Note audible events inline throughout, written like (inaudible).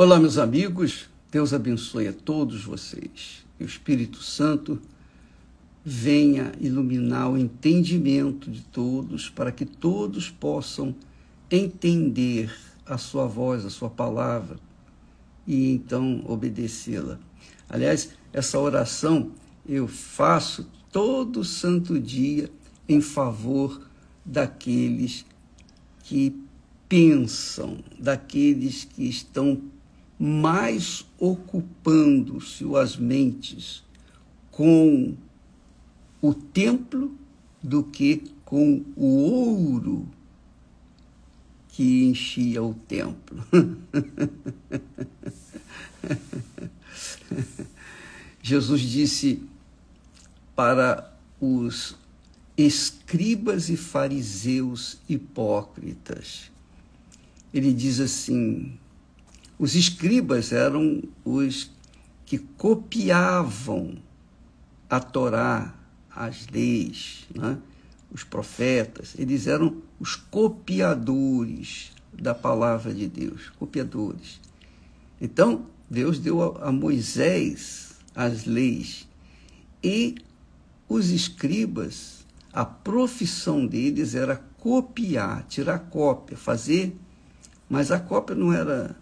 Olá, meus amigos, Deus abençoe a todos vocês. E o Espírito Santo venha iluminar o entendimento de todos, para que todos possam entender a sua voz, a sua palavra, e então obedecê-la. Aliás, essa oração eu faço todo santo dia em favor daqueles que pensam, daqueles que estão mais ocupando-se as mentes com o templo do que com o ouro que enchia o templo. (laughs) Jesus disse para os escribas e fariseus hipócritas. Ele diz assim: os escribas eram os que copiavam a Torá, as leis, né? os profetas, eles eram os copiadores da palavra de Deus, copiadores. Então, Deus deu a Moisés as leis e os escribas, a profissão deles era copiar, tirar cópia, fazer, mas a cópia não era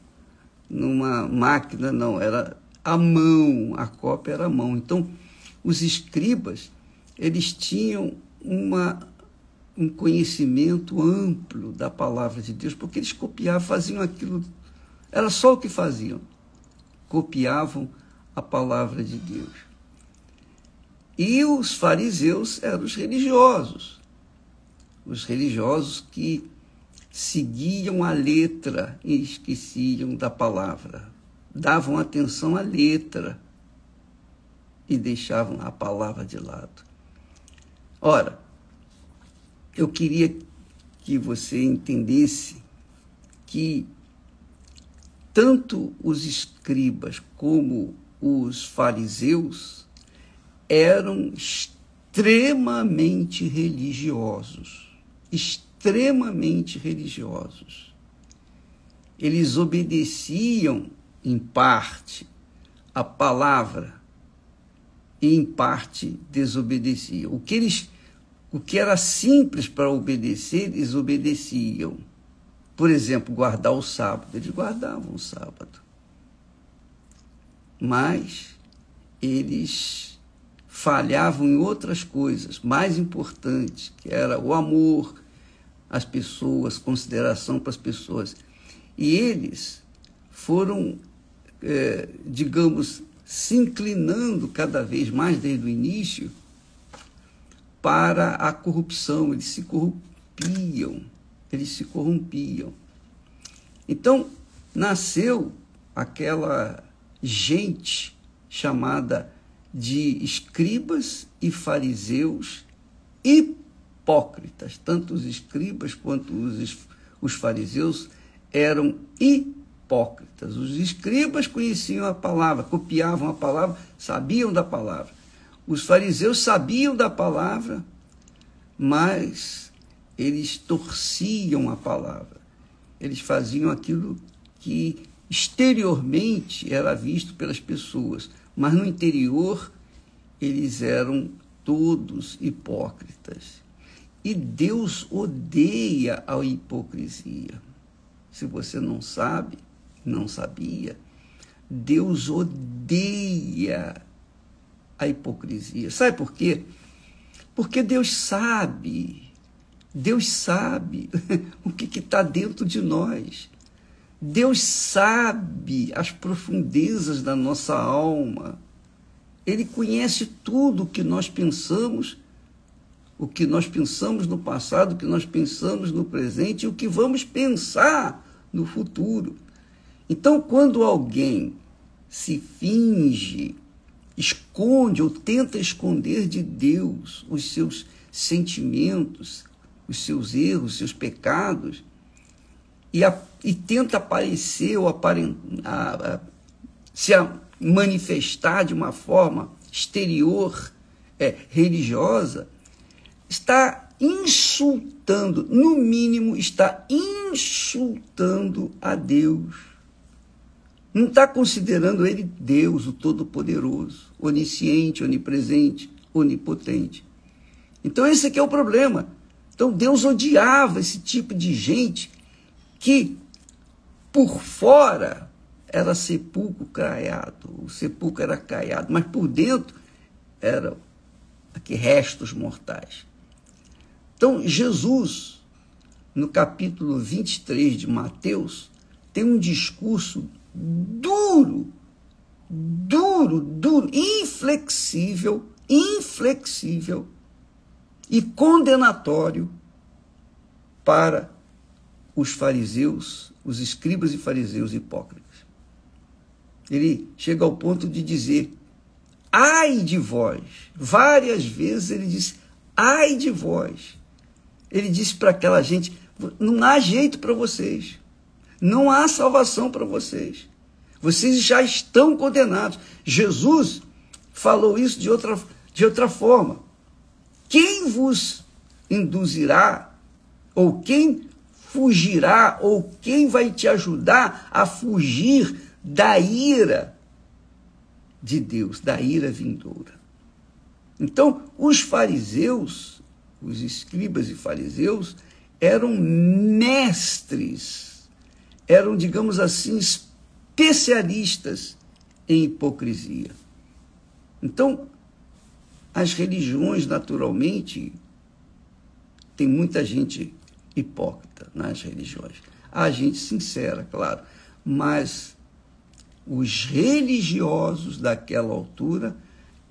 numa máquina, não, era a mão, a cópia era a mão. Então, os escribas, eles tinham uma, um conhecimento amplo da palavra de Deus, porque eles copiavam, faziam aquilo, era só o que faziam, copiavam a palavra de Deus. E os fariseus eram os religiosos, os religiosos que seguiam a letra e esqueciam da palavra. Davam atenção à letra e deixavam a palavra de lado. Ora, eu queria que você entendesse que tanto os escribas como os fariseus eram extremamente religiosos, extremamente extremamente religiosos. Eles obedeciam, em parte, a palavra e, em parte, desobedeciam. O que, eles, o que era simples para obedecer, eles obedeciam. Por exemplo, guardar o sábado. Eles guardavam o sábado. Mas eles falhavam em outras coisas mais importantes, que era o amor, as pessoas, consideração para as pessoas. E eles foram, é, digamos, se inclinando cada vez mais desde o início para a corrupção, eles se corrompiam, eles se corrompiam. Então, nasceu aquela gente chamada de escribas e fariseus e hipócritas, tanto os escribas quanto os, os fariseus eram hipócritas. Os escribas conheciam a palavra, copiavam a palavra, sabiam da palavra. Os fariseus sabiam da palavra, mas eles torciam a palavra. Eles faziam aquilo que exteriormente era visto pelas pessoas, mas no interior eles eram todos hipócritas. E Deus odeia a hipocrisia. Se você não sabe, não sabia, Deus odeia a hipocrisia. Sabe por quê? Porque Deus sabe, Deus sabe (laughs) o que está dentro de nós. Deus sabe as profundezas da nossa alma. Ele conhece tudo o que nós pensamos o que nós pensamos no passado, o que nós pensamos no presente e o que vamos pensar no futuro. Então, quando alguém se finge, esconde ou tenta esconder de Deus os seus sentimentos, os seus erros, os seus pecados, e, a, e tenta aparecer ou aparentar, se manifestar de uma forma exterior, é, religiosa, está insultando, no mínimo, está insultando a Deus. Não está considerando ele Deus, o Todo-Poderoso, onisciente, onipresente, onipotente. Então esse aqui é o problema. Então Deus odiava esse tipo de gente que por fora era sepulcro caiado, o sepulcro era caiado, mas por dentro eram aqui restos mortais. Então Jesus, no capítulo 23 de Mateus, tem um discurso duro, duro, duro, inflexível, inflexível e condenatório para os fariseus, os escribas e fariseus hipócritas. Ele chega ao ponto de dizer: ai de vós. Várias vezes ele disse: ai de vós. Ele disse para aquela gente: não há jeito para vocês. Não há salvação para vocês. Vocês já estão condenados. Jesus falou isso de outra, de outra forma. Quem vos induzirá, ou quem fugirá, ou quem vai te ajudar a fugir da ira de Deus, da ira vindoura? Então, os fariseus, os escribas e fariseus, eram mestres, eram, digamos assim, especialistas em hipocrisia. Então, as religiões, naturalmente, tem muita gente hipócrita nas religiões. Há gente sincera, claro, mas os religiosos daquela altura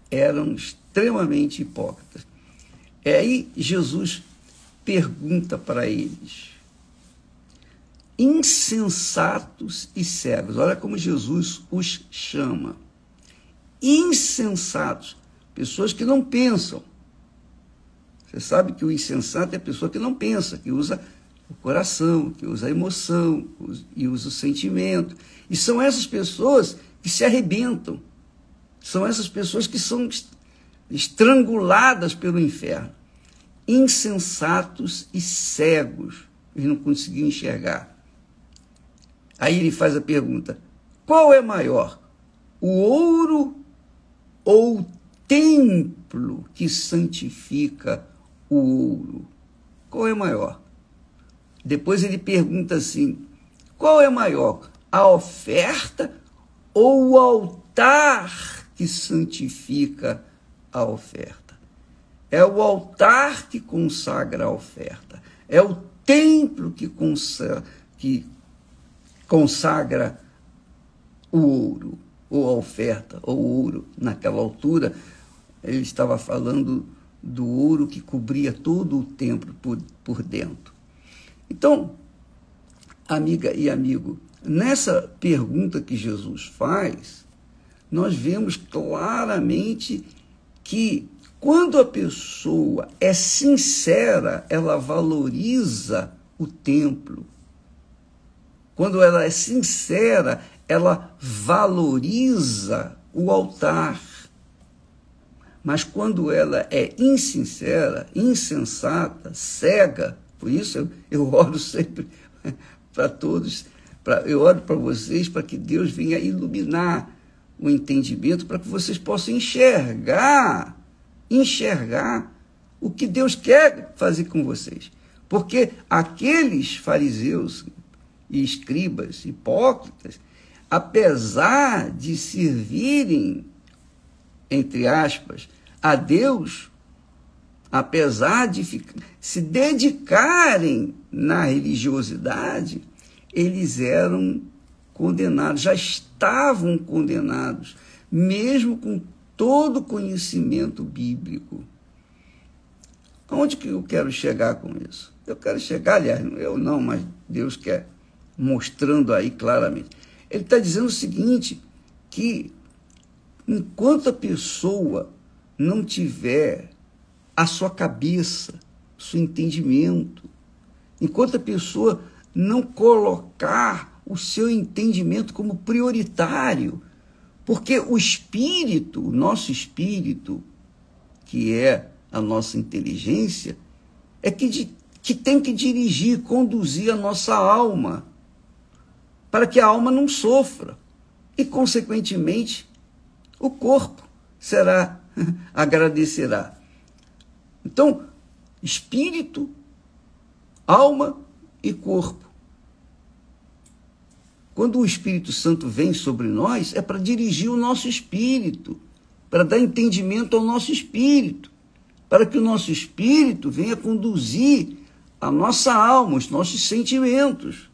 eram extremamente hipócritas. E aí Jesus pergunta para eles: insensatos e cegos. Olha como Jesus os chama. Insensatos. Pessoas que não pensam. Você sabe que o insensato é a pessoa que não pensa, que usa o coração, que usa a emoção e usa o sentimento. E são essas pessoas que se arrebentam. São essas pessoas que são estranguladas pelo inferno. Insensatos e cegos. Eles não conseguiam enxergar. Aí ele faz a pergunta: qual é maior, o ouro ou o templo que santifica o ouro? Qual é maior? Depois ele pergunta assim: qual é maior, a oferta ou o altar que santifica a oferta? É o altar que consagra a oferta, é o templo que consagra, que consagra o ouro, ou a oferta, ou o ouro. Naquela altura, ele estava falando do ouro que cobria todo o templo por, por dentro. Então, amiga e amigo, nessa pergunta que Jesus faz, nós vemos claramente que quando a pessoa é sincera, ela valoriza o templo. Quando ela é sincera, ela valoriza o altar. Mas quando ela é insincera, insensata, cega, por isso eu, eu oro sempre (laughs) para todos, pra, eu oro para vocês para que Deus venha iluminar o entendimento para que vocês possam enxergar, enxergar o que Deus quer fazer com vocês. Porque aqueles fariseus e escribas hipócritas, apesar de servirem, entre aspas, a Deus, apesar de se dedicarem na religiosidade, eles eram condenados, já estavam condenados, mesmo com todo o conhecimento bíblico. Onde que eu quero chegar com isso? Eu quero chegar, aliás, eu não, mas Deus quer mostrando aí claramente. Ele está dizendo o seguinte: que enquanto a pessoa não tiver a sua cabeça, seu entendimento, enquanto a pessoa não colocar o seu entendimento como prioritário, porque o espírito, o nosso espírito, que é a nossa inteligência, é que, que tem que dirigir, conduzir a nossa alma para que a alma não sofra. e, consequentemente, o corpo será, (laughs) agradecerá. Então, espírito, alma e corpo. Quando o Espírito Santo vem sobre nós, é para dirigir o nosso espírito, para dar entendimento ao nosso espírito, para que o nosso espírito venha conduzir a nossa alma, os nossos sentimentos,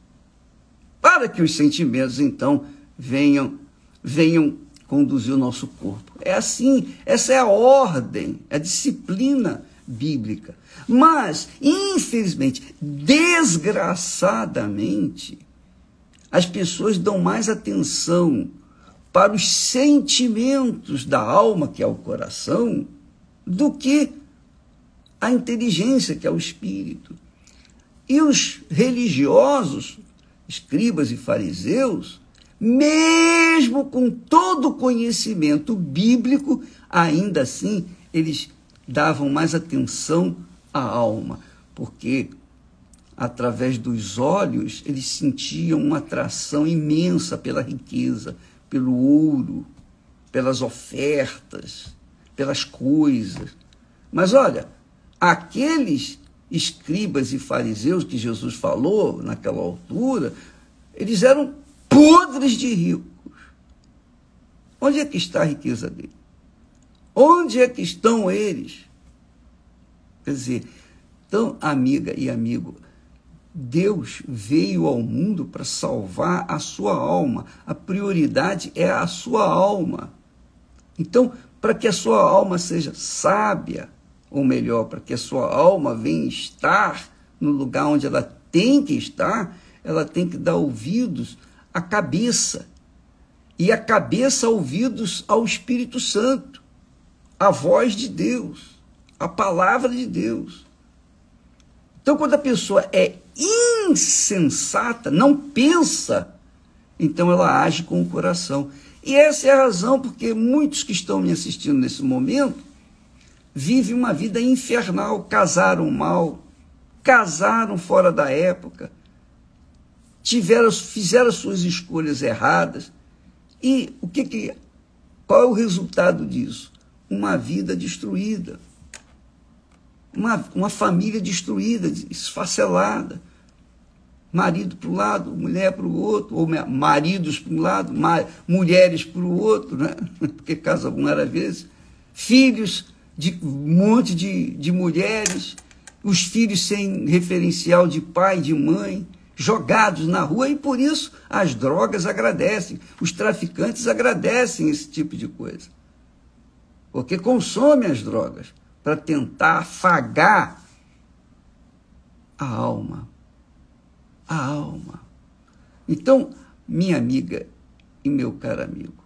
para que os sentimentos então venham venham conduzir o nosso corpo. É assim, essa é a ordem, a disciplina bíblica. Mas, infelizmente, desgraçadamente, as pessoas dão mais atenção para os sentimentos da alma, que é o coração, do que a inteligência, que é o espírito. E os religiosos, escribas e fariseus, mesmo com todo o conhecimento bíblico, ainda assim eles davam mais atenção à alma, porque através dos olhos, eles sentiam uma atração imensa pela riqueza, pelo ouro, pelas ofertas, pelas coisas. Mas olha, aqueles escribas e fariseus que Jesus falou naquela altura, eles eram podres de ricos. Onde é que está a riqueza deles? Onde é que estão eles? Quer dizer, então, amiga e amigo, Deus veio ao mundo para salvar a sua alma. A prioridade é a sua alma. Então, para que a sua alma seja sábia, ou melhor, para que a sua alma venha estar no lugar onde ela tem que estar, ela tem que dar ouvidos à cabeça. E a cabeça ouvidos ao Espírito Santo, a voz de Deus, a palavra de Deus. Então, quando a pessoa é insensata, não pensa, então ela age com o coração. E essa é a razão porque muitos que estão me assistindo nesse momento vivem uma vida infernal, casaram mal, casaram fora da época, tiveram, fizeram suas escolhas erradas. E o que, que qual é o resultado disso? Uma vida destruída uma, uma família destruída, esfacelada. Marido para um lado, mulher para o outro, ou maridos para um lado, mulheres para o outro, né? (laughs) porque casa um era vezes. Filhos de um monte de, de mulheres, os filhos sem referencial de pai, de mãe, jogados na rua, e por isso as drogas agradecem, os traficantes agradecem esse tipo de coisa. Porque consomem as drogas para tentar afagar a alma. A alma. Então, minha amiga e meu caro amigo,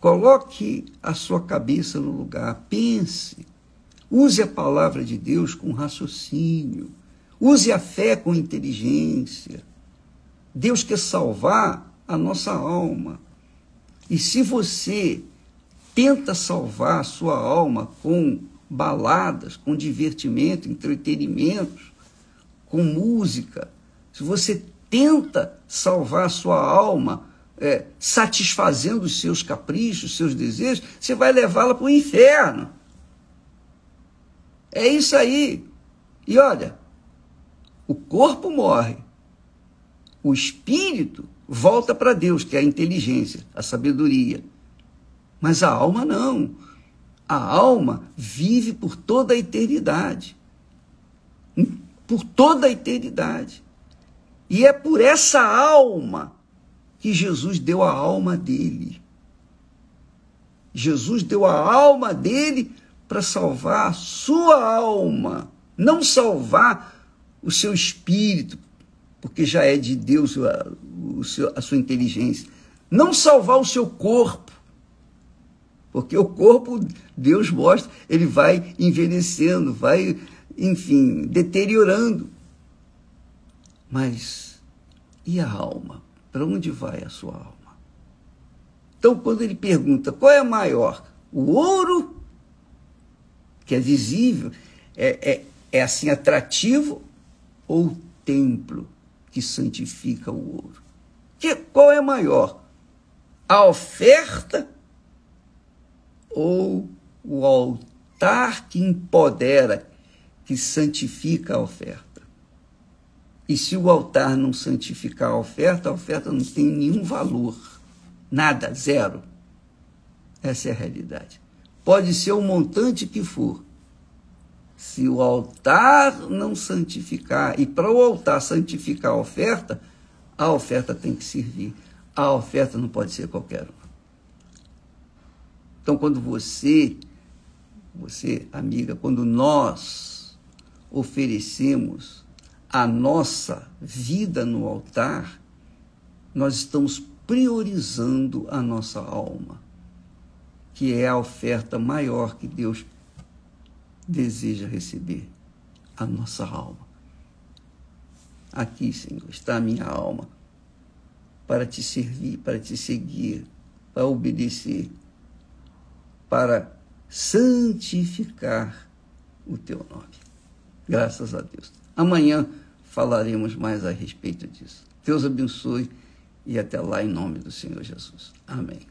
coloque a sua cabeça no lugar, pense, use a palavra de Deus com raciocínio, use a fé com inteligência. Deus quer salvar a nossa alma. E se você tenta salvar a sua alma com baladas, com divertimento, entretenimento, com música, se você tenta salvar a sua alma é, satisfazendo os seus caprichos, seus desejos, você vai levá-la para o inferno. É isso aí. E olha, o corpo morre, o espírito volta para Deus, que é a inteligência, a sabedoria. Mas a alma não. A alma vive por toda a eternidade. Por toda a eternidade. E é por essa alma que Jesus deu a alma dele. Jesus deu a alma dele para salvar a sua alma, não salvar o seu espírito, porque já é de Deus a, a sua inteligência, não salvar o seu corpo, porque o corpo, Deus mostra, ele vai envelhecendo, vai, enfim, deteriorando. Mas e a alma? Para onde vai a sua alma? Então, quando ele pergunta qual é maior, o ouro, que é visível, é, é, é assim atrativo, ou o templo que santifica o ouro? Que, qual é maior, A oferta ou o altar que empodera, que santifica a oferta? E se o altar não santificar a oferta, a oferta não tem nenhum valor. Nada, zero. Essa é a realidade. Pode ser o montante que for. Se o altar não santificar, e para o altar santificar a oferta, a oferta tem que servir. A oferta não pode ser qualquer uma. Então, quando você, você, amiga, quando nós oferecemos a nossa vida no altar, nós estamos priorizando a nossa alma que é a oferta maior que Deus deseja receber, a nossa alma. Aqui, Senhor, está a minha alma para te servir, para te seguir, para obedecer, para santificar o teu nome. Graças a Deus. Amanhã falaremos mais a respeito disso. Deus abençoe e até lá em nome do Senhor Jesus. Amém.